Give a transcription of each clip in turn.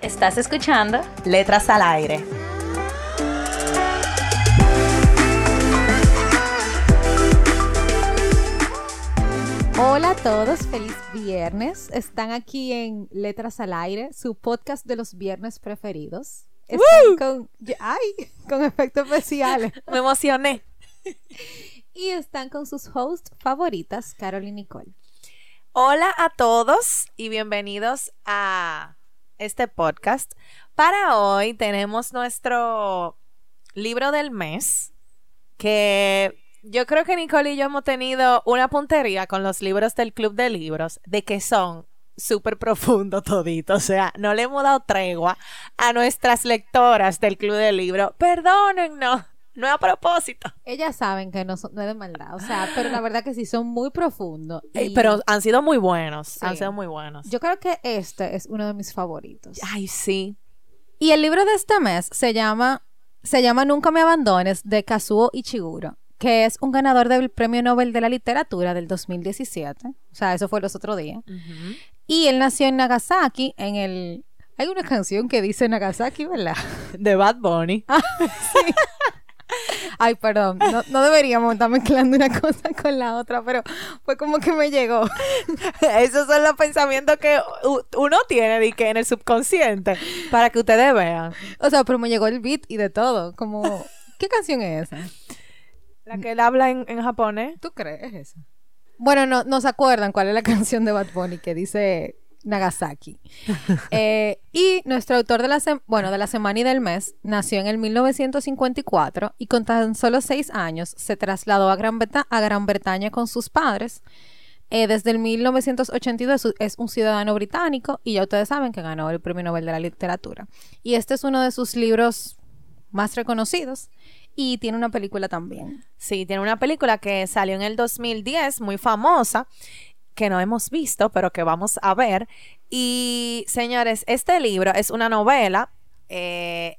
¿Estás escuchando? Letras al aire. Hola a todos, feliz viernes. Están aquí en Letras al Aire, su podcast de los viernes preferidos. Están con, ay, con efectos especiales. Me emocioné. Y están con sus hosts favoritas, Carol y Nicole. Hola a todos y bienvenidos a este podcast. Para hoy tenemos nuestro libro del mes que yo creo que Nicole y yo hemos tenido una puntería con los libros del Club de Libros de que son súper profundos toditos. O sea, no le hemos dado tregua a nuestras lectoras del Club de Libros. Perdónennos. No es a propósito. Ellas saben que no, es de maldad, o sea, pero la verdad que sí son muy profundos. pero han sido muy buenos, han sido muy buenos. Yo creo que este es uno de mis favoritos. Ay, sí. Y el libro de este mes se llama, se llama Nunca me abandones de Kazuo Ichiguro que es un ganador del Premio Nobel de la Literatura del 2017. O sea, eso fue los otros días. Y él nació en Nagasaki, en el... Hay una canción que dice Nagasaki, ¿verdad? De Bad Bunny. Ah, sí. Ay, perdón, no, deberíamos estar mezclando una cosa con la otra, pero fue como que me llegó. Esos son los pensamientos que uno tiene de que en el subconsciente, para que ustedes vean. O sea, pero me llegó el beat y de todo, como, ¿qué canción es esa? La que él habla en, japonés. ¿Tú crees? Es esa. Bueno, no, no se acuerdan cuál es la canción de Bad Bunny que dice Nagasaki. Eh, y nuestro autor de la, bueno, de la semana y del mes nació en el 1954 y con tan solo seis años se trasladó a Gran, a Gran Bretaña con sus padres. Eh, desde el 1982 es un ciudadano británico y ya ustedes saben que ganó el Premio Nobel de la Literatura. Y este es uno de sus libros más reconocidos y tiene una película también. Sí, tiene una película que salió en el 2010, muy famosa, que no hemos visto, pero que vamos a ver. Y señores, este libro es una novela. Eh,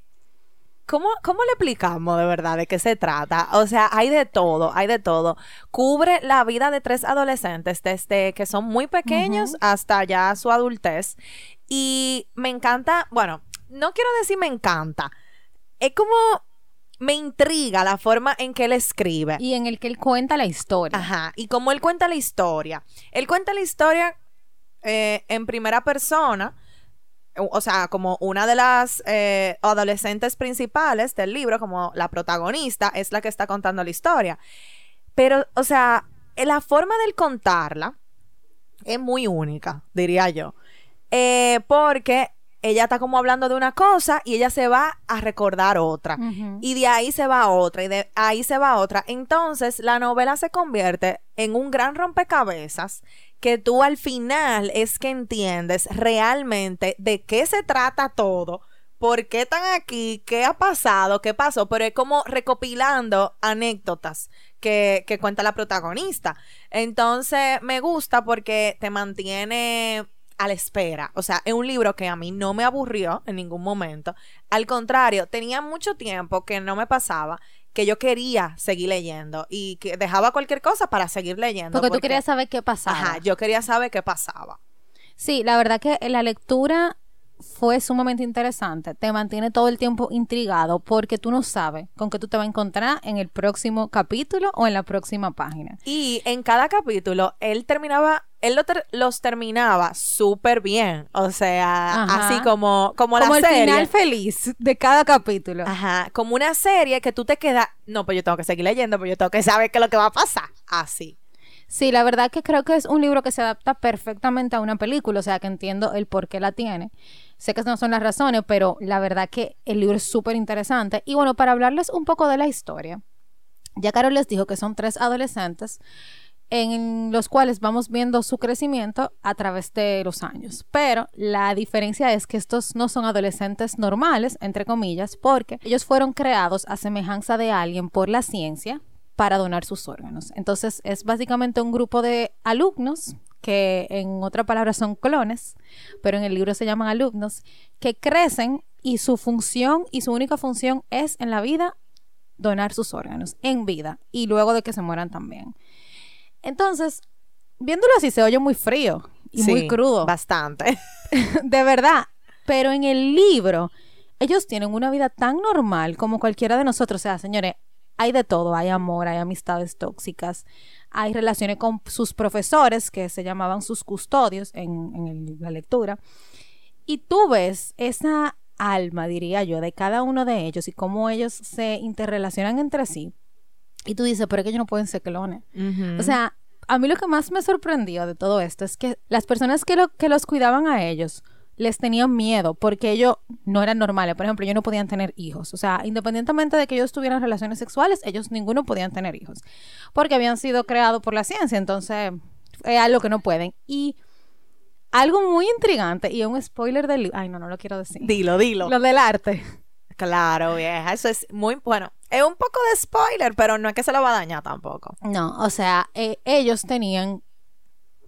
¿Cómo, ¿Cómo, le explicamos de verdad de qué se trata? O sea, hay de todo, hay de todo. Cubre la vida de tres adolescentes desde que son muy pequeños hasta ya su adultez. Y me encanta, bueno, no quiero decir me encanta. Es como me intriga la forma en que él escribe. Y en el que él cuenta la historia. Ajá, y como él cuenta la historia. Él cuenta la historia eh, en primera persona, o sea, como una de las eh, adolescentes principales del libro, como la protagonista, es la que está contando la historia. Pero, o sea, la forma de contarla es muy única, diría yo. Eh, porque ella está como hablando de una cosa y ella se va a recordar otra. Y de ahí se va a otra y de ahí se va a otra. Entonces la novela se convierte en un gran rompecabezas que tú al final es que entiendes realmente de qué se trata todo. ¿Por qué están aquí? ¿Qué ha pasado? ¿Qué pasó? Pero es como recopilando anécdotas que, que cuenta la protagonista. Entonces me gusta porque te mantiene a la espera. O sea, es un libro que a mí no me aburrió en ningún momento. Al contrario, tenía mucho tiempo que no me pasaba que yo quería seguir leyendo y que dejaba cualquier cosa para seguir leyendo. Porque, tú querías saber qué pasaba. Ajá, yo quería saber qué pasaba. Sí, la verdad que la lectura fue sumamente interesante. Te mantiene todo el tiempo intrigado porque tú no sabes con qué tú te vas a encontrar en el próximo capítulo o en la próxima página. Y en cada capítulo él terminaba, él los terminaba súper bien. O sea, así como, como, como la el final feliz de cada capítulo. Ajá, como una serie que tú te quedas, no, pues yo tengo que seguir leyendo, pues yo tengo que saber qué es lo que va a pasar. Así. Sí, la verdad que creo que es un libro que se adapta perfectamente a una película, o sea que entiendo el por qué la tiene. Sé que no son las razones, pero la verdad que el libro es súper interesante. Y bueno, para hablarles un poco de la historia, ya Carol les dijo que son tres adolescentes en los cuales vamos viendo su crecimiento a través de los años. Pero la diferencia es que estos no son adolescentes normales, entre comillas, porque ellos fueron creados a semejanza de alguien por la ciencia para donar sus órganos. Entonces es básicamente un grupo de alumnos que en otra palabra son clones, pero en el libro se llaman alumnos, que crecen y su función y su única función es en la vida donar sus órganos en vida y luego de que se mueran también. Entonces, viéndolo así se oye muy frío y muy crudo. Bastante. de verdad. Pero en el libro, ellos tienen una vida tan normal como cualquiera de nosotros. O sea, señores, hay de todo. Hay amor, hay amistades tóxicas, hay relaciones con sus profesores, que se llamaban sus custodios en, en la lectura. Y tú ves esa alma, diría yo, de cada uno de ellos y cómo ellos se interrelacionan entre sí y tú dices, pero es que ellos no pueden ser clones. O sea, a mí lo que más me sorprendió de todo esto es que las personas que, lo, que los cuidaban a ellos les tenían miedo porque ellos no eran normales. Por ejemplo, ellos no podían tener hijos. O sea, independientemente de que ellos tuvieran relaciones sexuales, ellos ninguno podían tener hijos. Porque habían sido creados por la ciencia. Entonces, es algo que no pueden. Y algo muy intrigante y un spoiler del... Ay, no, no lo quiero decir. Dilo, dilo. Lo del arte. Claro, vieja. Eso es muy bueno. Es un poco de spoiler, pero no es que se lo va a dañar tampoco. No, o sea, eh, ellos tenían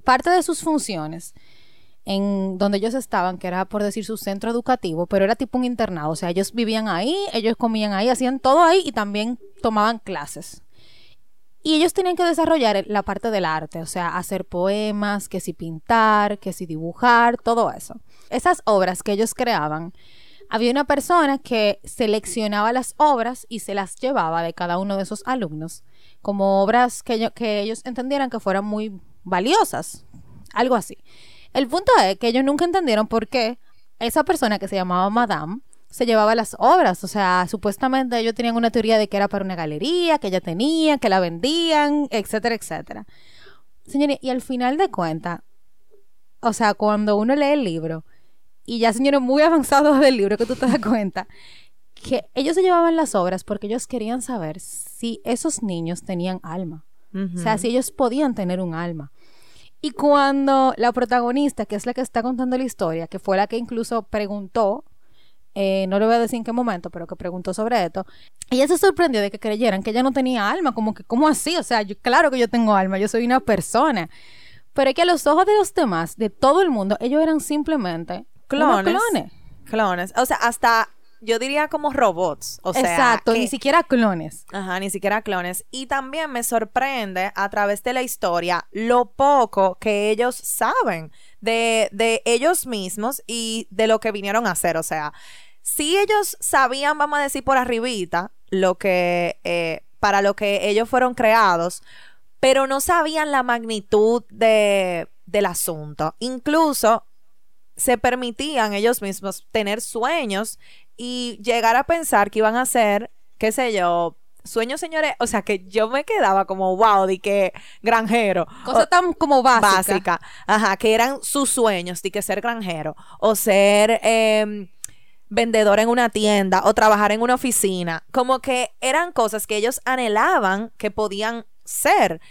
parte de sus funciones en donde ellos estaban, que era por decir su centro educativo, pero era tipo un internado. O sea, ellos vivían ahí, ellos comían ahí, hacían todo ahí y también tomaban clases. Y ellos tenían que desarrollar la parte del arte, o sea, hacer poemas, que si pintar, que si dibujar, todo eso. Esas obras que ellos creaban había una persona que seleccionaba las obras y se las llevaba de cada uno de esos alumnos como obras que, ellos entendieran que fueran muy valiosas, algo así. El punto es que ellos nunca entendieron por qué esa persona que se llamaba Madame se llevaba las obras. O sea, supuestamente ellos tenían una teoría de que era para una galería, que ella tenía, que la vendían, etcétera, etcétera. Señores, y al final de cuentas, o sea, cuando uno lee el libro, y ya señores muy avanzados del libro que tú te das cuenta, que ellos se llevaban las obras porque ellos querían saber si esos niños tenían alma. O sea, si ellos podían tener un alma. Y cuando la protagonista, que es la que está contando la historia, que fue la que incluso preguntó, eh, no le voy a decir en qué momento, pero que preguntó sobre esto, ella se sorprendió de que creyeran que ella no tenía alma, como que, ¿cómo así? O sea, yo, claro que yo tengo alma, yo soy una persona. Pero es que a los ojos de los demás, de todo el mundo, ellos eran simplemente Clones. clones. O sea, hasta yo diría como robots. O sea, Exacto, ni siquiera clones. Ajá, ni siquiera clones. Y también me sorprende a través de la historia lo poco que ellos saben de, de ellos mismos y de lo que vinieron a hacer. O sea, si ellos sabían, vamos a decir por arribita, lo que, eh, para lo que ellos fueron creados, pero no sabían la magnitud de, del asunto. Incluso se permitían ellos mismos tener sueños y llegar a pensar que iban a ser, qué sé yo, sueños, señores, o sea, que yo me quedaba como, wow, de que granjero. Cosa tan como básica. Básica. Ajá, que eran sus sueños, de que ser granjero o ser em, vendedor en una tienda o trabajar en una oficina. Como que eran cosas que ellos anhelaban que podían ser.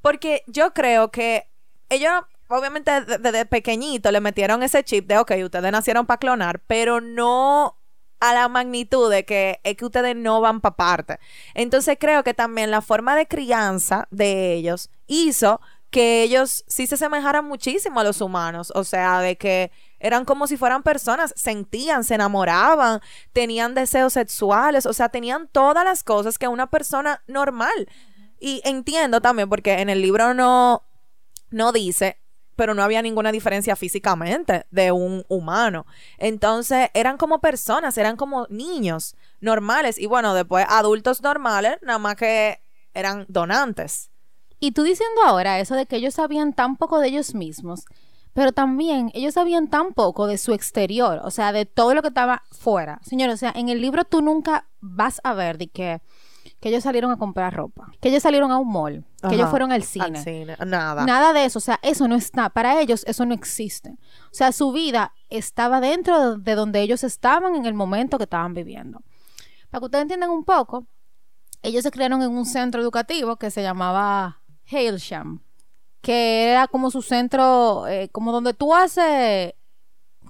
Porque yo creo que ellos obviamente desde pequeñito le metieron ese chip de, ok, ustedes nacieron para clonar, pero no a la magnitud de que es que ustedes no van para parte. Entonces creo que también la forma de crianza de ellos hizo que ellos sí se semejaran muchísimo a los humanos, o sea, de que eran como si fueran personas, sentían, se enamoraban, tenían deseos sexuales, o sea, tenían todas las cosas que una persona normal. Y entiendo también porque en el libro no no dice pero no había ninguna diferencia físicamente de un humano. Entonces eran como personas, eran como niños normales y bueno, después adultos normales, nada más que eran donantes. Y tú diciendo ahora eso de que ellos sabían tan poco de ellos mismos, pero también ellos sabían tan poco de su exterior, o sea, de todo lo que estaba fuera. Señor, o sea, en el libro tú nunca vas a ver de que que ellos salieron a comprar ropa, que ellos salieron a un mall, que ellos fueron al cine. Nada. Nada de eso, o sea, eso no está, para ellos eso no existe. O sea, su vida estaba dentro de donde ellos estaban en el momento que estaban viviendo. Para que ustedes entiendan un poco, ellos se crearon en un centro educativo que se llamaba Hailsham, que era como su centro, eh, como donde tú haces,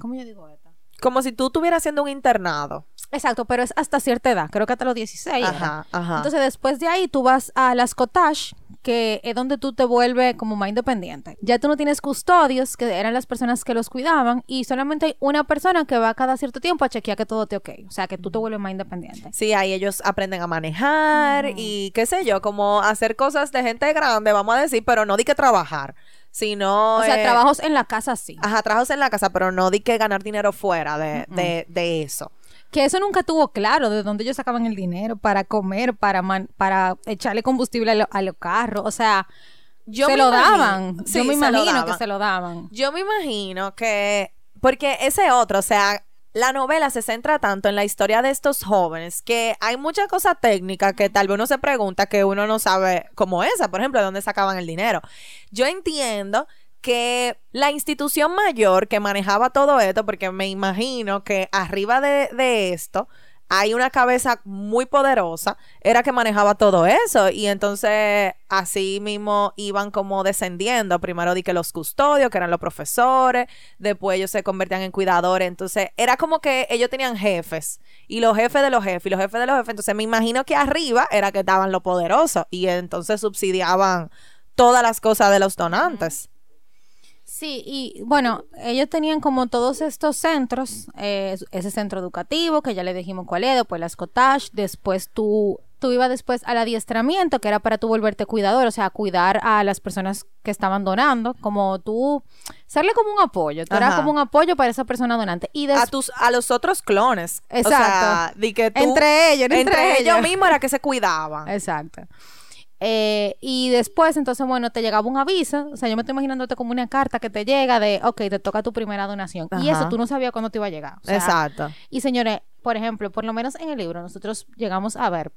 ¿cómo yo digo esto? Como si tú estuvieras haciendo un internado. Exacto, pero es hasta cierta edad, creo que hasta los 16. era. Ajá, ajá. Entonces después de ahí tú vas a las cottage, que es donde tú te vuelves como más independiente. Ya tú no tienes custodios, que eran las personas que los cuidaban, y solamente hay una persona que va cada cierto tiempo a chequear que todo esté ok. O sea, que tú te vuelves más independiente. Sí, ahí ellos aprenden a manejar y qué sé yo, como hacer cosas de gente grande, vamos a decir, pero no di que trabajar, sino... O sea, eh, trabajos en la casa sí. Ajá, trabajos en la casa, pero no di que ganar dinero fuera de, de, de eso. Que eso nunca tuvo claro de dónde ellos sacaban el dinero para comer, para man- para echarle combustible a, lo- a los carros. O sea, Yo se me lo imagino- daban. sí, Yo me imagino que se lo daban. Yo me imagino que, porque ese otro, o sea, la novela se centra tanto en la historia de estos jóvenes que hay mucha cosa técnica que tal vez uno se pregunta que uno no sabe, como esa, por ejemplo, de dónde sacaban el dinero. Yo entiendo que la institución mayor que manejaba todo esto, porque me imagino que arriba de, esto hay una cabeza muy poderosa, era que manejaba todo eso. Y entonces así mismo iban como descendiendo. Primero di que los custodios, que eran los profesores, después ellos se convertían en cuidadores. Entonces era como que ellos tenían jefes y los jefes de los jefes y los jefes de los jefes. Entonces me imagino que arriba era que estaban los poderosos y entonces subsidiaban todas las cosas de los donantes. Sí, y bueno, ellos tenían como todos estos centros, eh, ese centro educativo, que ya le dijimos cuál es, después las cottage, después tú, tú ibas después al adiestramiento, que era para tú volverte cuidador, o sea, cuidar a las personas que estaban donando, como tú, serle como un apoyo, tú eras como un apoyo para esa persona donante. Y A tus, a los otros clones. O sea, Exacto. di que tú- Entre ellos, entre entre ellos ellos. mismos era que se cuidaban. Exacto. Eh, y después, entonces, bueno, te llegaba un aviso. O sea, yo me estoy imaginándote como una carta que te llega de, ok, te toca tu primera donación. Y eso tú no sabías cuándo te iba a llegar. O sea, Exacto. Y señores, por ejemplo, por lo menos en el libro, nosotros llegamos a ver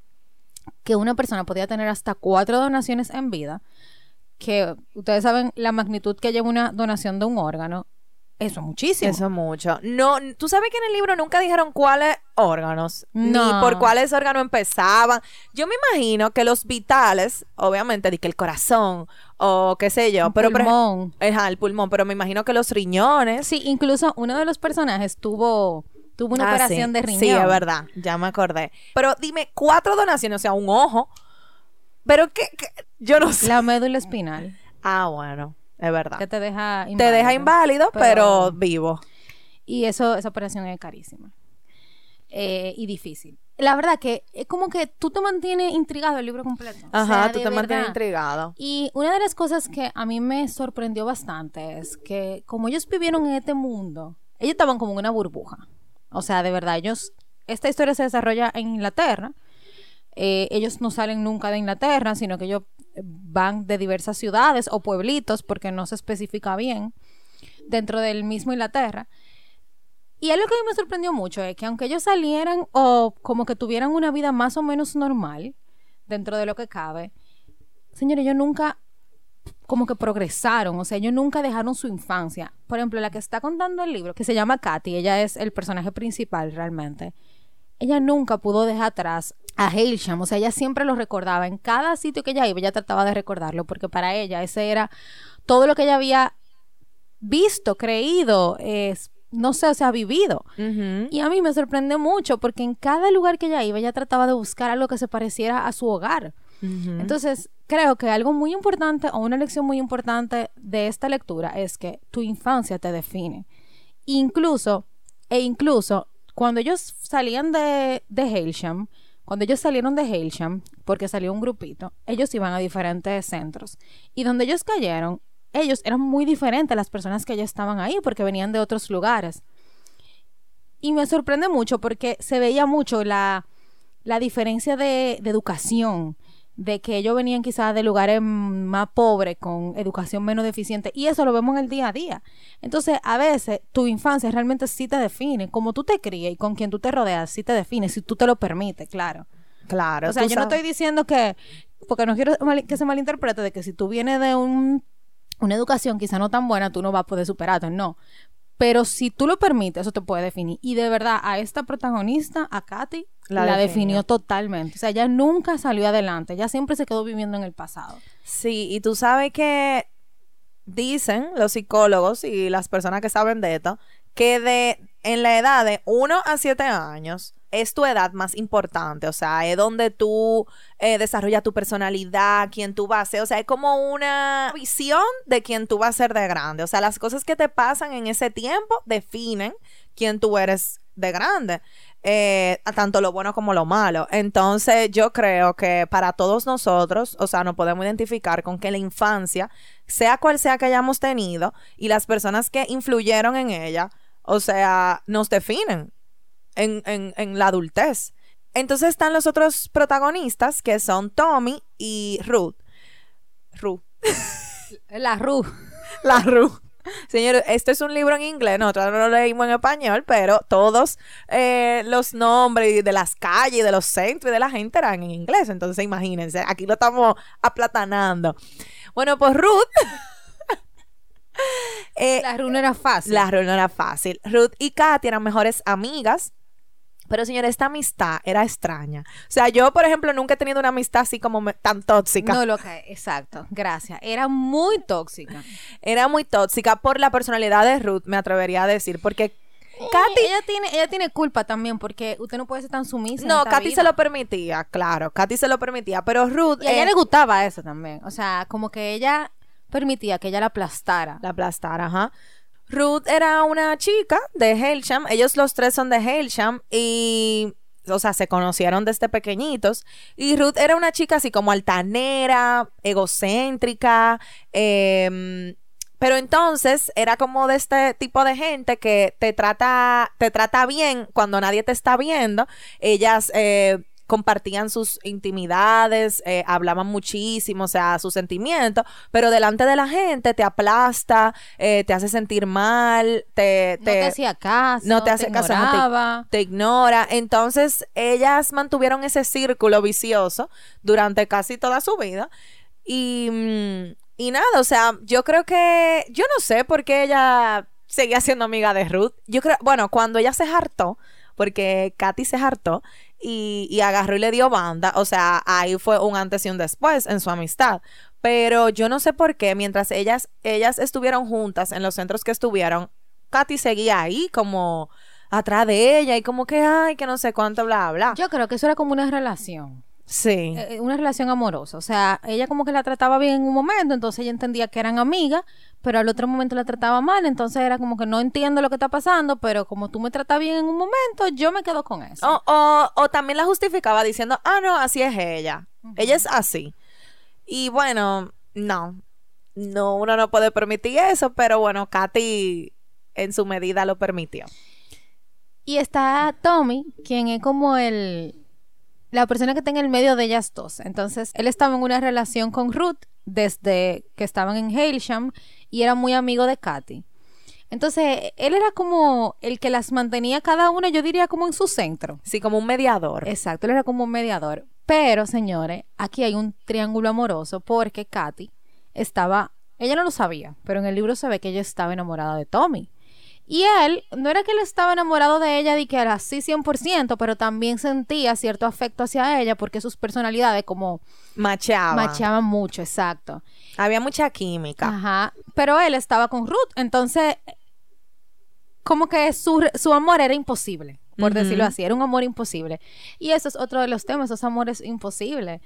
que una persona podía tener hasta cuatro donaciones en vida. Que ustedes saben la magnitud que lleva una donación de un órgano. Eso es muchísimo. Eso es mucho. No, tú sabes que en el libro nunca dijeron cuáles órganos, No. ni por cuáles órganos empezaban. Yo me imagino que los vitales, obviamente, di que el corazón o qué sé yo, Un pero por pulmón. Ajá, el pulmón, pero me imagino que los riñones. Sí, incluso uno de los personajes tuvo, tuvo una Ah, operación sí. de riñón. Sí, es verdad, ya me acordé. Pero dime, cuatro donaciones, o sea, un ojo. Pero que, yo no sé. La médula espinal, Ah, bueno, es verdad. que te deja Te deja inválido, pero, pero- vivo. Y eso, esa operación es carísima. Eh, y difícil. La verdad que es como que tú te mantienes intrigado el libro completo. O Ajá, sea, tú te mantienes verdad. intrigado. Y una de las cosas que a mí me sorprendió bastante es que como ellos vivieron en este mundo, ellos estaban como en una burbuja. O sea, de verdad, ellos, esta historia se desarrolla en Inglaterra. Eh, ellos no salen nunca de Inglaterra, sino que ellos van de diversas ciudades o pueblitos, porque no se especifica bien, dentro del mismo Inglaterra. Y algo que a mí me sorprendió mucho es que aunque ellos salieran o como que tuvieran una vida más o menos normal, dentro de lo que cabe, señores, ellos nunca como que progresaron, o sea, ellos nunca dejaron su infancia. Por ejemplo, la que está contando el libro, que se llama Katy, ella es el personaje principal realmente. Ella nunca pudo dejar atrás a Hailsham, o sea, ella siempre lo recordaba. En cada sitio que ella iba, ella trataba de recordarlo, porque para ella ese era todo lo que ella había visto, creído, no sé, o sea, vivido. Y a mí me sorprende mucho porque en cada lugar que ella iba, ella trataba de buscar algo que se pareciera a su hogar. Entonces, creo que algo muy importante o una lección muy importante de esta lectura es que tu infancia te define. Incluso, e incluso, cuando ellos salían de, de Hailsham, cuando ellos salieron de Hailsham, porque salió un grupito, ellos iban a diferentes centros. Y donde ellos cayeron, ellos eran muy diferentes a las personas que ya estaban ahí, porque venían de otros lugares. Y me sorprende mucho porque se veía mucho la, la diferencia de, de educación, de que ellos venían quizás de lugares más pobres, con educación menos deficiente, y eso lo vemos en el día a día. Entonces, a veces tu infancia realmente sí te define, como tú te crías y con quien tú te rodeas, sí te define, si tú te lo permites, claro. Claro. O sea, yo no estoy diciendo que, porque no quiero mal- que se malinterprete, de que si tú vienes de un, una educación quizá no tan buena, tú no vas a poder superarte, no. Pero si tú lo permites, eso te puede definir. Y de verdad, a esta protagonista, a Katy, la, La definió. definió. totalmente. O sea, ella nunca salió adelante, ella siempre se quedó viviendo en el pasado. Sí, y tú sabes que dicen los psicólogos y las personas que saben de esto que de en la edad de 1 a 7 años es tu edad más importante, o sea, es donde tú eh, desarrollas tu personalidad, quién tú vas a ser, o sea, es como una visión de quién tú vas a ser de grande, o sea, las cosas que te pasan en ese tiempo definen quién tú eres de grande, eh, a tanto lo bueno como lo malo. Entonces, yo creo que para todos nosotros, o sea, nos podemos identificar con que la infancia, sea cual sea que hayamos tenido, y las personas que influyeron en ella, o sea, nos definen en, en, en la adultez. Entonces están los otros protagonistas que son Tommy y Ruth. Ruth. La Ru. La Ruth. Señores, esto es un libro en inglés, nosotros no lo leímos en español, pero todos eh, los nombres de las calles, de los centros y de la gente eran en inglés. Entonces, imagínense, aquí lo estamos aplatanando. Bueno, pues Ruth. eh, La Ru no era fácil. la Ruth no era fácil. Ruth y Katy eran mejores amigas. Pero, señores, esta amistad era extraña. O sea, yo, por ejemplo, nunca he tenido una amistad así como me- tan tóxica. No lo que, exacto, gracias. Era muy tóxica. Era muy tóxica por la personalidad de Ruth, me atrevería a decir. Porque Katy, ella tiene, ella tiene culpa también porque usted no puede ser tan sumisa. en No, esta Katy vida. se lo permitía, claro. Katy se lo permitía, pero Ruth Y a ella eh, le gustaba eso también. O sea, como que ella permitía que ella la aplastara. la aplastara, ajá. Ruth era una chica de Hailsham. Ellos los tres son de Hailsham y, o sea, se conocieron desde pequeñitos. Y Ruth era una chica así como altanera, egocéntrica, em, pero entonces era como de este tipo de gente que te trata, te trata bien cuando nadie te está viendo. Ellas eh, compartían sus intimidades, eh, hablaban muchísimo, o sea, sus sentimientos, pero delante de la gente te aplasta, eh, te hace sentir mal, te, no te hacía caso. no te hace caso, no te- ignoraba. te ignora. Entonces, ellas mantuvieron ese círculo vicioso durante casi toda su vida. Y, mm, y nada, o sea, yo creo que, yo no sé por qué ella seguía siendo amiga de Ruth. Yo creo, bueno, cuando ella se hartó, porque Katy se hartó y, y agarró y le dio banda, o sea, ahí fue un antes y un después en su amistad. Pero yo no sé por qué, mientras ellas, ellas estuvieron juntas en los centros que estuvieron, Katy seguía ahí como atrás de ella y como que, ay, que no sé cuánto, bla, bla. Yo creo que eso era como una relación. Sí. eh, una relación amorosa. O sea, ella como que la trataba bien en un momento, entonces ella entendía que eran amigas, pero al otro momento la trataba mal, entonces era como que no entiendo lo que está pasando, pero como tú me tratas bien en un momento, yo me quedo con eso. O, o, o también la justificaba diciendo, ah, no, así es ella. Ella es así. Y bueno, no. No, uno no puede permitir eso, pero bueno, Katy en su medida lo permitió. Y está Tommy, quien es como el la persona que está en el medio de ellas dos. Entonces, él estaba en una relación con Ruth desde que estaban en Hailsham y era muy amigo de Katy. Entonces, él era como el que las mantenía cada una, yo diría como en su centro. Sí, como un mediador. Exacto, él era como un mediador. Pero, señores, aquí hay un triángulo amoroso porque Katy estaba, ella no lo sabía, pero en el libro se ve que ella estaba enamorada de Tommy. Y él, no era que él estaba enamorado de ella y que era así 100%, pero también sentía cierto afecto hacia ella porque sus personalidades como Macheaba. macheaban mucho, exacto. Había mucha química. Ajá. Pero él estaba con Ruth, entonces como que su, su amor era imposible, por decirlo así, era un amor imposible. Y eso es otro de los temas, esos amores imposibles.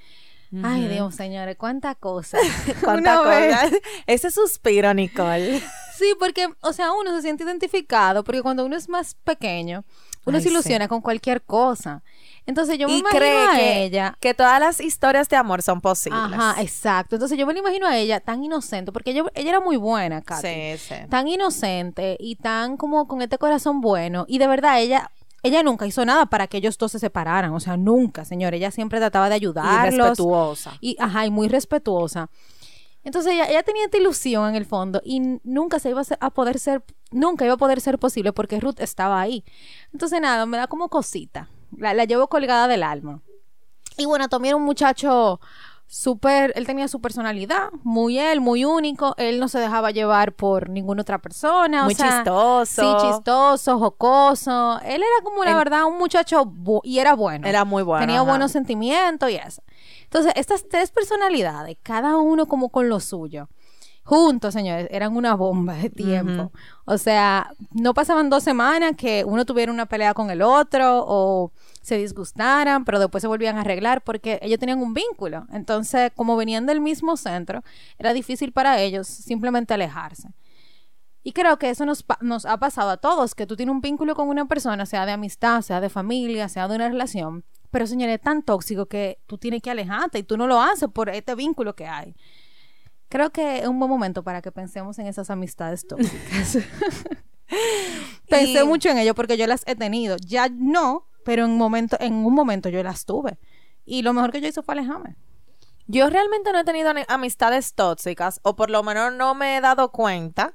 Ay, Dios, señores, cuánta cosa. ¿Cuánta cosa? Ese suspiro, Nicole. Sí, porque, o sea, uno se siente identificado, porque cuando uno es más pequeño, uno Ay, se ilusiona con cualquier cosa. Entonces yo me y imagino cree a que, ella. que todas las historias de amor son posibles. Ajá, exacto. Entonces yo me imagino a ella tan inocente, porque ella, ella era muy buena, Katy. Sí, sí. tan inocente y tan como con este corazón bueno y de verdad ella ella nunca hizo nada para que ellos dos se separaran, o sea, nunca, señor, ella siempre trataba de Y ayudarlos respetuosa. y ajá, y muy respetuosa. Entonces ella, ella tenía esta ilusión en el fondo y nunca se iba a, poder ser, nunca iba a poder ser posible porque Ruth estaba ahí. Entonces nada, me da como cosita, la, la llevo colgada del alma. Y bueno, era un muchacho súper, él tenía su personalidad, muy él, muy único, él no se dejaba llevar por ninguna otra persona. Muy o sea, chistoso. Sí, chistoso, jocoso. Él era como, la verdad, un muchacho y era bueno. Era muy bueno. Tenía ajá. buenos sentimientos y eso. Entonces, estas tres personalidades, cada uno como con lo suyo, juntos, señores, eran una bomba de tiempo. O sea, no pasaban dos semanas que uno tuviera una pelea con el otro o se disgustaran, pero después se volvían a arreglar porque ellos tenían un vínculo. Entonces, como venían del mismo centro, era difícil para ellos simplemente alejarse. Y creo que eso nos, nos ha pasado a todos, que tú tienes un vínculo con una persona, sea de amistad, sea de familia, sea de una relación, pero señores, es tan tóxico que tú tienes que alejarte y tú no lo haces por este vínculo que hay. Creo que es un buen momento para que pensemos en esas amistades tóxicas. Pensé Y- mucho en ello porque yo las he tenido. Ya no, pero en, momento, en un momento yo las tuve. Y lo mejor que yo hice fue alejarme. Yo realmente no he tenido amistades tóxicas, o por lo menos no me he dado cuenta.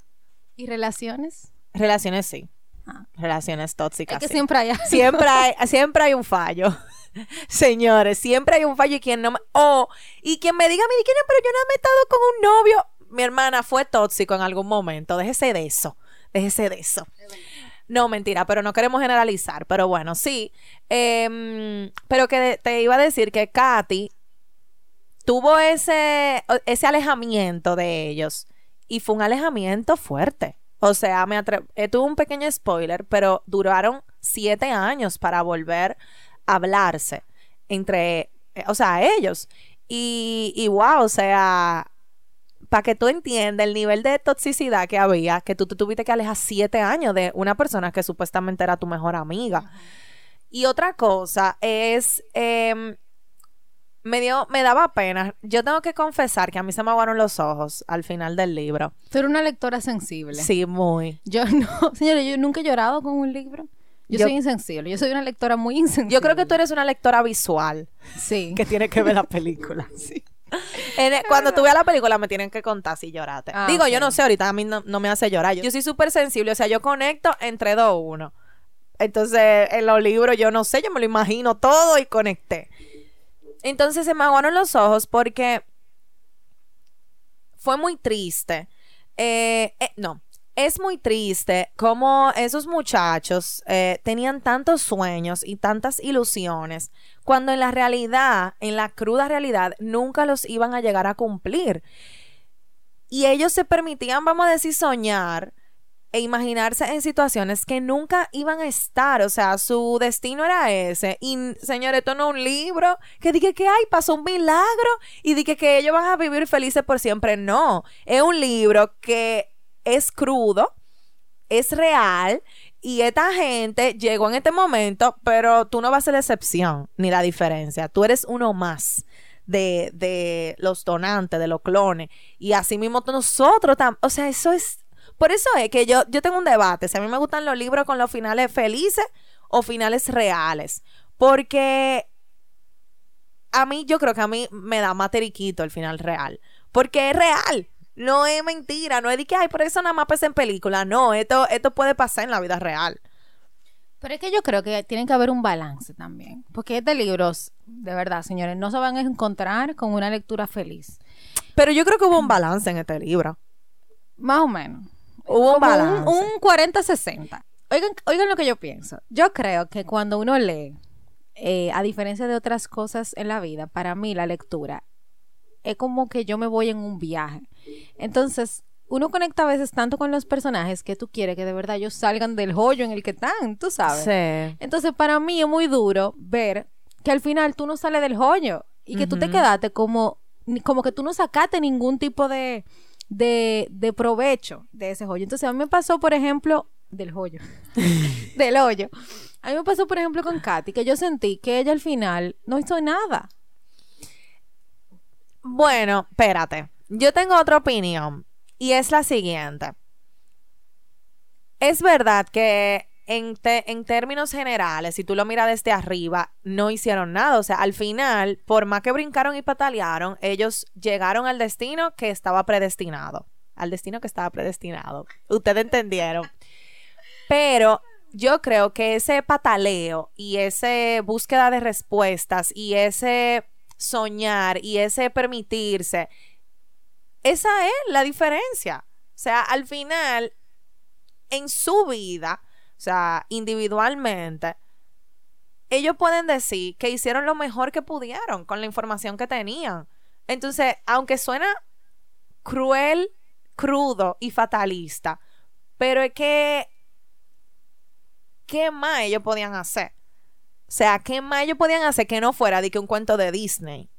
¿Y relaciones? Relaciones sí. Ah. Relaciones tóxicas. Es que sí. siempre hay algo. Siempre hay, siempre hay un fallo. Señores, siempre hay un fallo y quien no me... Oh, y quien me diga, mire, ¿quién es? Pero yo no me he estado con un novio. Mi hermana fue tóxico en algún momento. Déjese de eso. Déjese de eso. No, mentira, pero no queremos generalizar. Pero bueno, sí. Em, pero que te iba a decir que Katy tuvo ese, ese alejamiento de ellos. Y fue un alejamiento fuerte. O sea, me atre- eh, tuve un pequeño spoiler, pero duraron siete años para volver hablarse entre, eh, o sea, ellos. Y, y wow, o sea, para que tú entiendas el nivel de toxicidad que había, que tú te tuviste que alejar siete años de una persona que supuestamente era tu mejor amiga. Y otra cosa es, em, me dio, me daba pena. Yo tengo que confesar que a mí se me aguaron los ojos al final del libro. Tú eres una lectora sensible. Sí, muy. Yo no, señores, yo nunca he llorado con un libro. Yo, Yo- soy insensible. Yo soy una lectora muy insensible. Yo creo que tú eres una lectora visual Sí. que tiene que ver la película. El- cuando tú veas la película me tienen que contar si lloraste. Ah, Digo, yo no sé, ahorita a mí no, no me hace llorar. Yo, yo soy súper sensible, o sea, yo conecto entre dos uno. Entonces, en los libros yo no sé, yo me lo imagino todo y conecté. Entonces se me aguaron los ojos porque fue muy triste. Eh, eh, no, es muy triste cómo esos muchachos eh, tenían tantos sueños y tantas ilusiones cuando en la realidad, en la cruda realidad, nunca los iban a llegar a cumplir. Y ellos se permitían, vamos a decir, soñar e imaginarse en situaciones que nunca iban a estar. O sea, su destino era ese. Y, señores, esto no es un libro que diga que, ay, pasó un milagro y dije que ellos van a vivir felices por siempre. No, es un libro que es crudo, es real y esta gente llegó en este momento, pero tú no vas a ser la excepción ni la diferencia. Tú eres uno más de, de los donantes, de los clones. Y así mismo nosotros también. O sea, eso es. Por eso es que yo, yo tengo un debate. Si a mí me gustan los libros con los finales felices o finales reales. Porque a mí, yo creo que a mí me da materiquito el final real. Porque es real. No es mentira. No es de que, ay, por eso nada más pasa en película. No, esto, esto puede pasar en la vida real. Pero es que yo creo que tiene que haber un balance también. Porque este libros, de verdad, señores, no se van a encontrar con una lectura feliz. Pero yo creo que hubo un balance en este libro. Más o menos. Hubo un balance. Un, un 40-60. Oigan, oigan lo que yo pienso. Yo creo que cuando uno lee, eh, a diferencia de otras cosas en la vida, para mí la lectura es como que yo me voy en un viaje. Entonces, uno conecta a veces tanto con los personajes que tú quieres que de verdad ellos salgan del hoyo en el que están, tú sabes. Sí. Entonces, para mí es muy duro ver que al final tú no sales del hoyo y que tú te quedaste como, como que tú no sacaste ningún tipo de, de, de provecho de ese hoyo. Entonces, a mí me pasó, por ejemplo, del hoyo, del hoyo. A mí me pasó, por ejemplo, con Katy, que yo sentí que ella al final no hizo nada. Bueno, espérate. Yo tengo otra opinión y es la siguiente. Es verdad que en, en términos generales, si tú lo miras desde arriba, no hicieron nada. O sea, al final, por más que brincaron y patalearon, ellos llegaron al destino que estaba predestinado. Al destino que estaba predestinado. Ustedes entendieron. Pero yo creo que ese pataleo y ese búsqueda de respuestas y ese soñar y ese permitirse, esa es la diferencia. O sea, al final, en su vida, o sea, individualmente, ellos pueden decir que hicieron lo mejor que pudieron con la información que tenían. Entonces, aunque suena cruel, crudo y fatalista, pero es que, ¿qué más ellos podían hacer? O sea, ¿qué más ellos podían hacer que no fuera de que un cuento de Disney?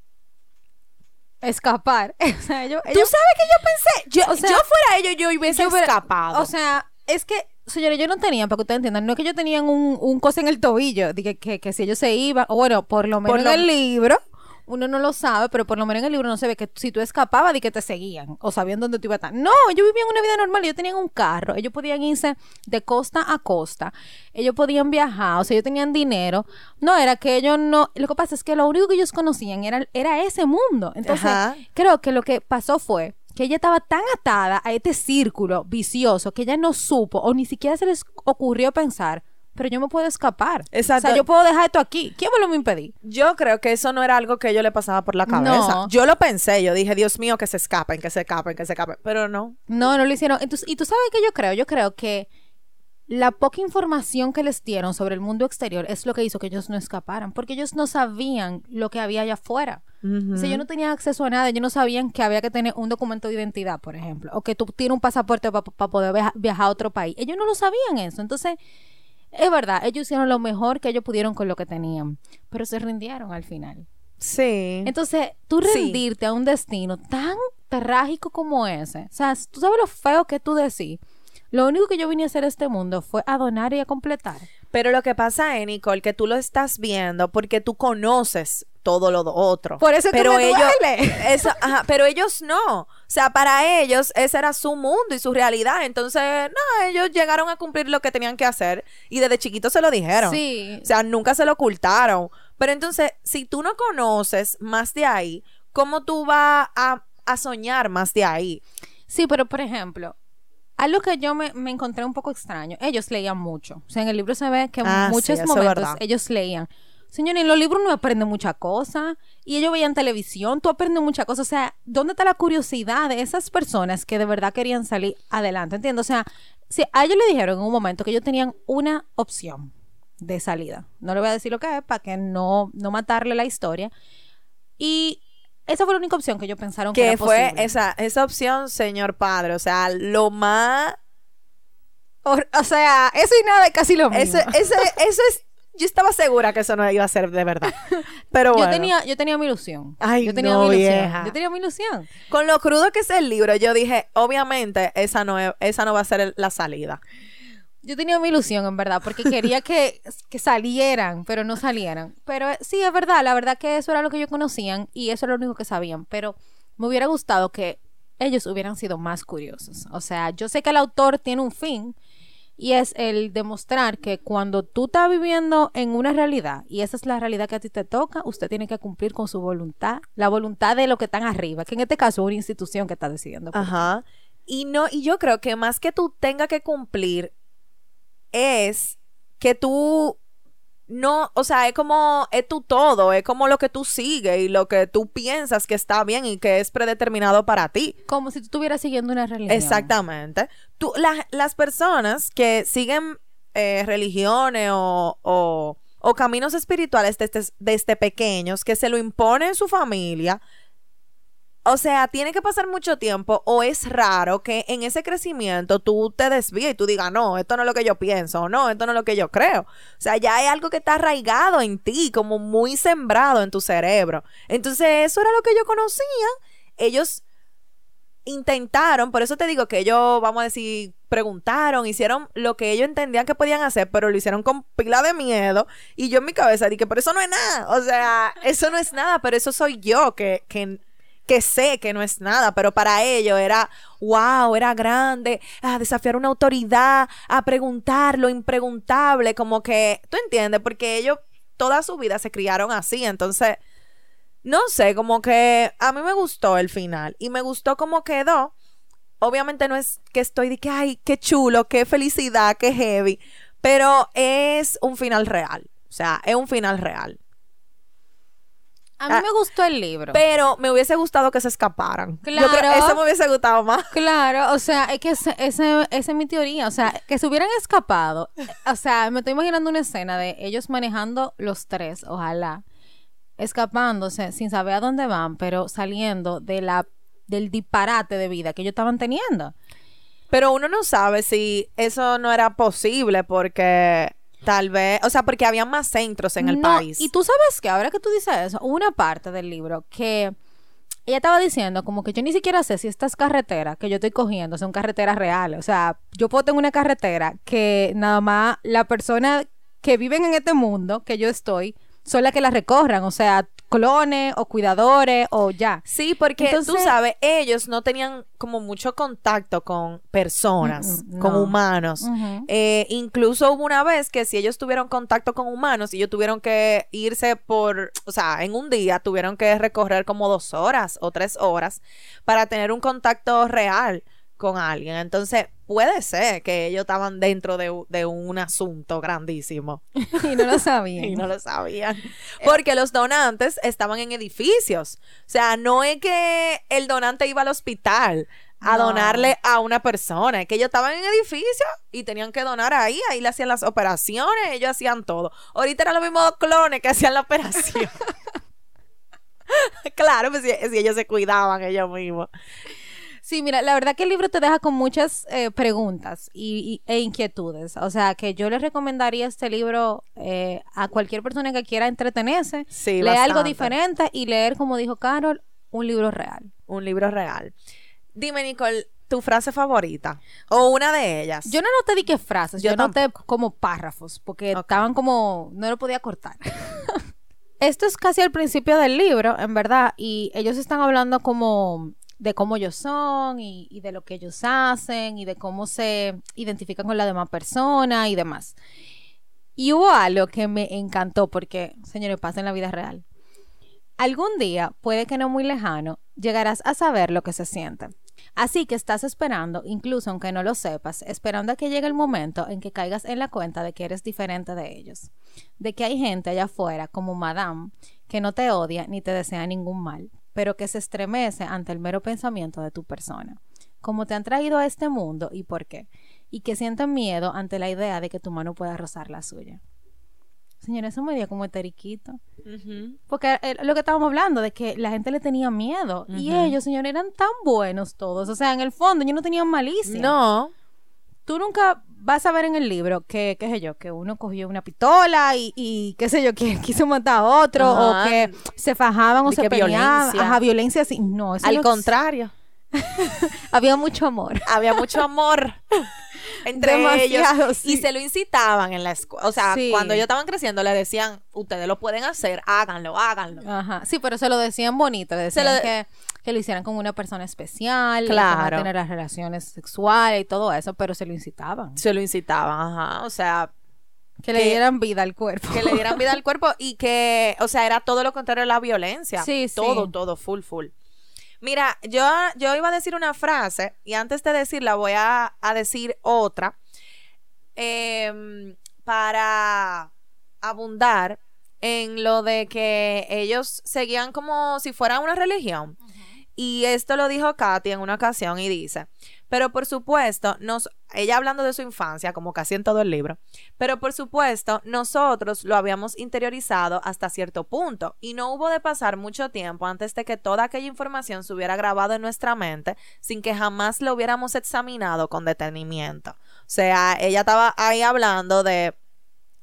Escapar. o sea, ellos, ¿Tú sabes que yo pensé? Yo, yo fuera ellos, yo hubiese escapado. O sea, es que señores, yo no tenía, para que ustedes entiendan, no es que yo tenían un, un cosa en el tobillo, de que, que, si ellos se iban, o bueno, por lo menos en el libro, uno no lo sabe, pero por lo menos en el libro no se ve que si tú escapabas de que te seguían o sabían dónde tú ibas a estar. No, ellos vivían una vida normal, ellos tenían un carro, ellos podían irse de costa a costa, ellos podían viajar, o sea, ellos tenían dinero. No, era que ellos no, lo que pasa es que lo único que ellos conocían era, era ese mundo. Entonces, creo que lo que pasó fue que ella estaba tan atada a este círculo vicioso que ella no supo o ni siquiera se les ocurrió pensar pero yo me puedo escapar. Exacto. O sea, yo puedo dejar esto aquí. ¿Quién me lo impedí? Yo creo que eso no era algo que yo le pasaba por la cabeza. Yo lo pensé, yo dije, Dios mío, que se escapen, que se escapen, que se escapen. Pero no. No, no lo hicieron. Entonces, y tú sabes que yo creo, yo creo que la poca información que les dieron sobre el mundo exterior es lo que hizo que ellos no escaparan, porque ellos no sabían lo que había allá afuera. O sea, ellos no tenían acceso a nada, ellos no sabían que había que tener un documento de identidad, por ejemplo, o que tú tienes un pasaporte para poder viajar a otro país. Ellos no lo sabían eso. Entonces, es verdad, ellos hicieron lo mejor que ellos pudieron con lo que tenían, pero se rindieron al final. Sí. Entonces, tú rendirte a un destino tan trágico como ese, o sea, tú sabes lo feo que tú decís lo único que yo vine a hacer a este mundo fue a donar y a completar. Pero lo que pasa es, Nicole, que tú lo estás viendo porque tú conoces todo lo otro. Por eso pero que ellos, eso, pero ellos no. O sea, para ellos ese era su mundo y su realidad. Entonces, no, ellos llegaron a cumplir lo que tenían que hacer y desde chiquitos se lo dijeron. Sí. O sea, nunca se lo ocultaron. Pero entonces, si tú no conoces más de ahí, ¿cómo tú vas a, a soñar más de ahí? Sí, pero por ejemplo, algo que yo me, encontré un poco extraño, ellos leían mucho. O sea, en el libro se ve que en ah, muchos momentos ellos leían. Señores, en los libros no aprenden mucha cosa y ellos veían televisión, tú aprendes mucha cosa. O sea, ¿dónde está la curiosidad de esas personas que de verdad querían salir adelante? Entiendo. O sea, si a ellos le dijeron en un momento que ellos tenían una opción de salida. No le voy a decir lo que es para que no, no matarle la historia. Y esa fue la única opción que ellos pensaron que, que fue esa esa opción, señor padre, o sea, lo más o, sea, eso y nada es casi lo mismo. Eso, eso, eso es yo estaba segura que eso no iba a ser de verdad. Pero bueno. Yo tenía, yo tenía mi ilusión. Ay, yo tenía mi ilusión. Yo tenía mi ilusión. Con lo crudo que es el libro, yo dije, obviamente, esa no, esa no va a ser la salida. Yo tenía mi ilusión, en verdad, porque quería que, salieran, pero no salieran. Pero eh, sí, es verdad, la verdad que eso era lo que ellos conocían y eso era lo único que sabían. Pero me hubiera gustado que ellos hubieran sido más curiosos. O sea, yo sé que el autor tiene un fin y es el demostrar que cuando tú estás viviendo en una realidad y esa es la realidad que a ti te toca, usted tiene que cumplir con su voluntad, la voluntad de lo que están arriba, que en este caso es una institución que está decidiendo. Ajá. Y no, y yo creo que más que tú tengas que cumplir, es que tú no, o sea, es como, es tu todo, es como lo que tú sigues y lo que tú piensas que está bien y que es predeterminado para ti. Como si tú estuvieras siguiendo una religión. Exactamente. Tú, las personas que siguen eh, religiones o, o, o, caminos espirituales desde, desde pequeños, que se lo impone su familia, o sea, tiene que pasar mucho tiempo o es raro que en ese crecimiento tú te desvíes y tú digas, no, esto no es lo que yo pienso, o no, esto no es lo que yo creo. O sea, ya hay algo que está arraigado en ti, como muy sembrado en tu cerebro. Entonces, eso era lo que yo conocía. Ellos intentaron, por eso te digo que ellos, vamos a decir, preguntaron, hicieron lo que ellos entendían que podían hacer, pero lo hicieron con pila de miedo. Y yo en mi cabeza dije, pero eso no es nada. O sea, eso no es nada, pero eso soy yo, que, que que sé que no es nada, pero para ellos era, wow, era grande, a desafiar una autoridad, a preguntar lo impreguntable, como que, tú entiendes, porque ellos toda su vida se criaron así, entonces, no sé, como que a mí me gustó el final y me gustó cómo quedó. Obviamente no es que estoy de que, ay, qué chulo, qué felicidad, qué heavy, pero es un final real, o sea, es un final real. A mí Ah, me gustó el libro. Pero me hubiese gustado que se escaparan. Yo creo- Claro. eso me hubiese gustado más. Claro, o sea, es que esa es mi teoría. O sea, que se hubieran escapado. O sea, me estoy imaginando una escena de ellos manejando los tres, ojalá, escapándose sin saber a dónde van, pero saliendo de la del disparate de vida que ellos estaban teniendo. Pero uno no sabe si eso no era posible porque tal vez, o sea, porque había más centros en el No, país. Y tú sabes que ahora que tú dices eso, una parte del libro que ella estaba diciendo como que yo ni siquiera sé si estas carreteras que yo estoy cogiendo son carreteras reales. O sea, yo puedo tener una carretera que nada más la persona que viven en este mundo que yo estoy son las que la recorran. O sea, clones o cuidadores o ya. Sí, porque tú sabes, ellos no tenían como mucho contacto con personas, con no. humanos. Eh, incluso hubo una vez que si ellos tuvieron contacto con humanos, ellos tuvieron que irse por, o sea, en un día tuvieron que recorrer como dos horas o tres horas para tener un contacto real con alguien. Entonces, puede ser que ellos estaban dentro de, un asunto grandísimo y no lo sabían. y no lo sabían. Porque los donantes estaban en edificios. O sea, no es que el donante iba al hospital a No. donarle a una persona, es que ellos estaban en edificios y tenían que donar ahí, ahí le hacían las operaciones, ellos hacían todo. Ahorita eran los mismos clones que hacían la operación. claro, pues si, si ellos se cuidaban ellos mismos. Sí, mira, la verdad que el libro te deja con muchas eh, preguntas y, y- e inquietudes. O sea, que yo le recomendaría este libro eh, a cualquier persona que quiera entretenerse, Sí, leer algo diferente y leer, como dijo Carol, un libro real. Un libro real. Dime, Nicole, tu frase favorita o una de ellas. Yo no noté di qué frases, yo, Yo noté como párrafos, porque Ok. estaban como, no lo podía cortar. Esto es casi al principio del libro, en verdad, y ellos están hablando como de cómo ellos son y, de lo que ellos hacen y de cómo se identifican con la demás persona y demás. Y hubo algo que me encantó porque, señores, pasa en la vida real. Algún día, puede que no muy lejano, llegarás a saber lo que se siente. Así que estás esperando, incluso aunque no lo sepas, esperando a que llegue el momento en que caigas en la cuenta de que eres diferente de ellos. De que hay gente allá afuera, como Madame, que no te odia ni te desea ningún mal, pero que se estremece ante el mero pensamiento de tu persona. Cómo te han traído a este mundo y por qué. Y que sienten miedo ante la idea de que tu mano pueda rozar la suya. Señora, eso me dio como eteriquito. Porque eh, lo que estábamos hablando, de que la gente le tenía miedo. Y ellos, señores, eran tan buenos todos. O sea, en el fondo, ellos no tenían malicia. No. Tú nunca vas a ver en el libro que, qué sé yo, que uno cogió una pistola y, y qué sé yo, que quiso matar a otro Ajá. o que se fajaban o De se peleaban. violencia. Ajá, violencia así. No, eso Al no- contrario. Había mucho amor. había mucho amor entre Demasiado, ellos sí. y se lo incitaban en la escuela. O sea, Sí. cuando ellos estaban creciendo le decían, ustedes lo pueden hacer, háganlo, háganlo. Ajá. Sí, pero se lo decían bonito. Le decían lo- que, que lo hicieran con una persona especial. Claro. Que tener las relaciones sexuales y todo eso, pero se lo incitaban. Se lo incitaban, ajá. O sea, Que le dieran vida al cuerpo. que le dieran vida al cuerpo y que, o sea, era todo lo contrario a la violencia. Sí, sí. Todo, todo, full, full. Mira, yo, yo iba a decir una frase y antes de decirla voy a, a decir otra em, para abundar en lo de que ellos seguían como si fuera una religión. Y esto lo dijo Katy en una ocasión y dice, pero por supuesto, nos, ella hablando de su infancia, como casi en todo el libro, pero por supuesto, nosotros lo habíamos interiorizado hasta cierto punto y no hubo de pasar mucho tiempo antes de que toda aquella información se hubiera grabado en nuestra mente sin que jamás lo hubiéramos examinado con detenimiento. O sea, ella estaba ahí hablando de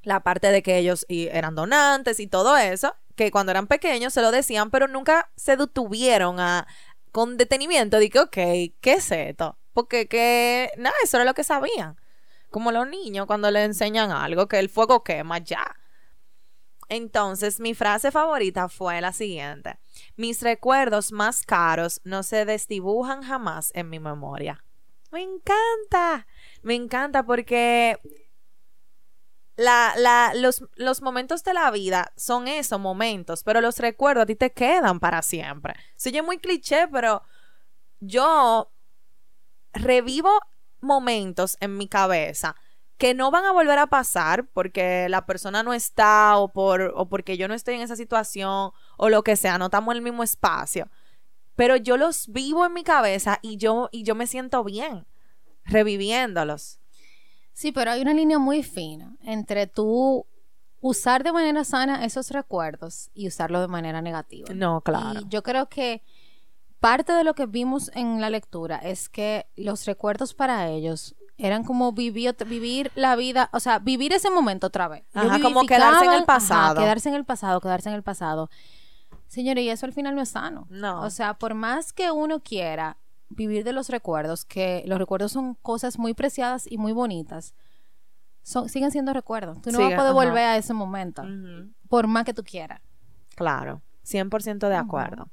la parte de que ellos eran donantes y todo eso, que cuando eran pequeños se lo decían, pero nunca se detuvieron a con detenimiento de que, ok, ¿qué es esto? Porque que, nada, eso era lo que sabían. Como los niños cuando le enseñan algo, que el fuego quema ya. Entonces, mi frase favorita fue la siguiente. Mis recuerdos más caros no se desdibujan jamás en mi memoria. Me encanta. Me encanta porque la, los, los momentos de la vida son esos momentos, pero los recuerdos a ti te quedan para siempre. Se oye muy cliché, pero yo revivo momentos en mi cabeza que no van a volver a pasar porque la persona no está o, por, o porque yo no estoy en esa situación o lo que sea, no estamos en el mismo espacio. Pero yo los vivo en mi cabeza y yo, y yo me siento bien reviviéndolos. Sí, pero hay una línea muy fina entre tú usar de manera sana esos recuerdos y usarlo de manera negativa. No, claro. Y yo creo que parte de lo que vimos en la lectura es que los recuerdos para ellos eran como vivir, vivir la vida, o sea, vivir ese momento otra vez. Ajá, como quedarse en el pasado. quedarse en el pasado, quedarse en el pasado. Señores, y eso al final no es sano. No. O sea, por más que uno quiera vivir de los recuerdos, que los recuerdos son cosas muy preciadas y muy bonitas, son, siguen siendo recuerdos. Tú no vas a poder volver a ese momento, por más que tú quieras. Claro, 100% de acuerdo.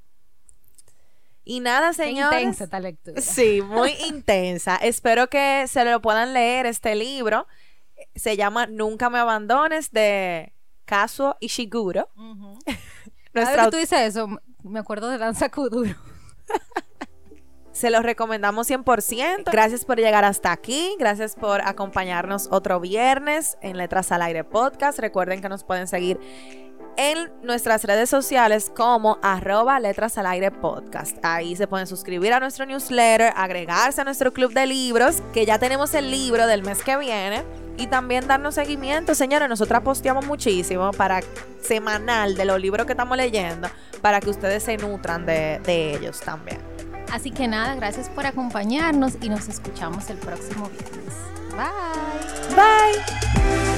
Y nada, señores. intensa esta lectura. Sí, muy intensa. Espero que se lo puedan leer este libro. Se llama Nunca me abandones de Kazuo Ishiguro. Nuestra... que tú dices eso, me acuerdo de Danza Kuduro. Se los recomendamos 100%. Gracias por llegar hasta aquí. Gracias por acompañarnos otro viernes en Letras al Aire Podcast. Recuerden que nos pueden seguir en nuestras redes sociales como arroba letras al aire podcast. Ahí se pueden suscribir a nuestro newsletter, agregarse a nuestro club de libros, que ya tenemos el libro del mes que viene, y también darnos seguimiento. Señores, nosotros posteamos muchísimo para semanal de los libros que estamos leyendo, para que ustedes se nutran de ellos también. Así que nada, gracias por acompañarnos y nos escuchamos el próximo viernes. Bye. Bye.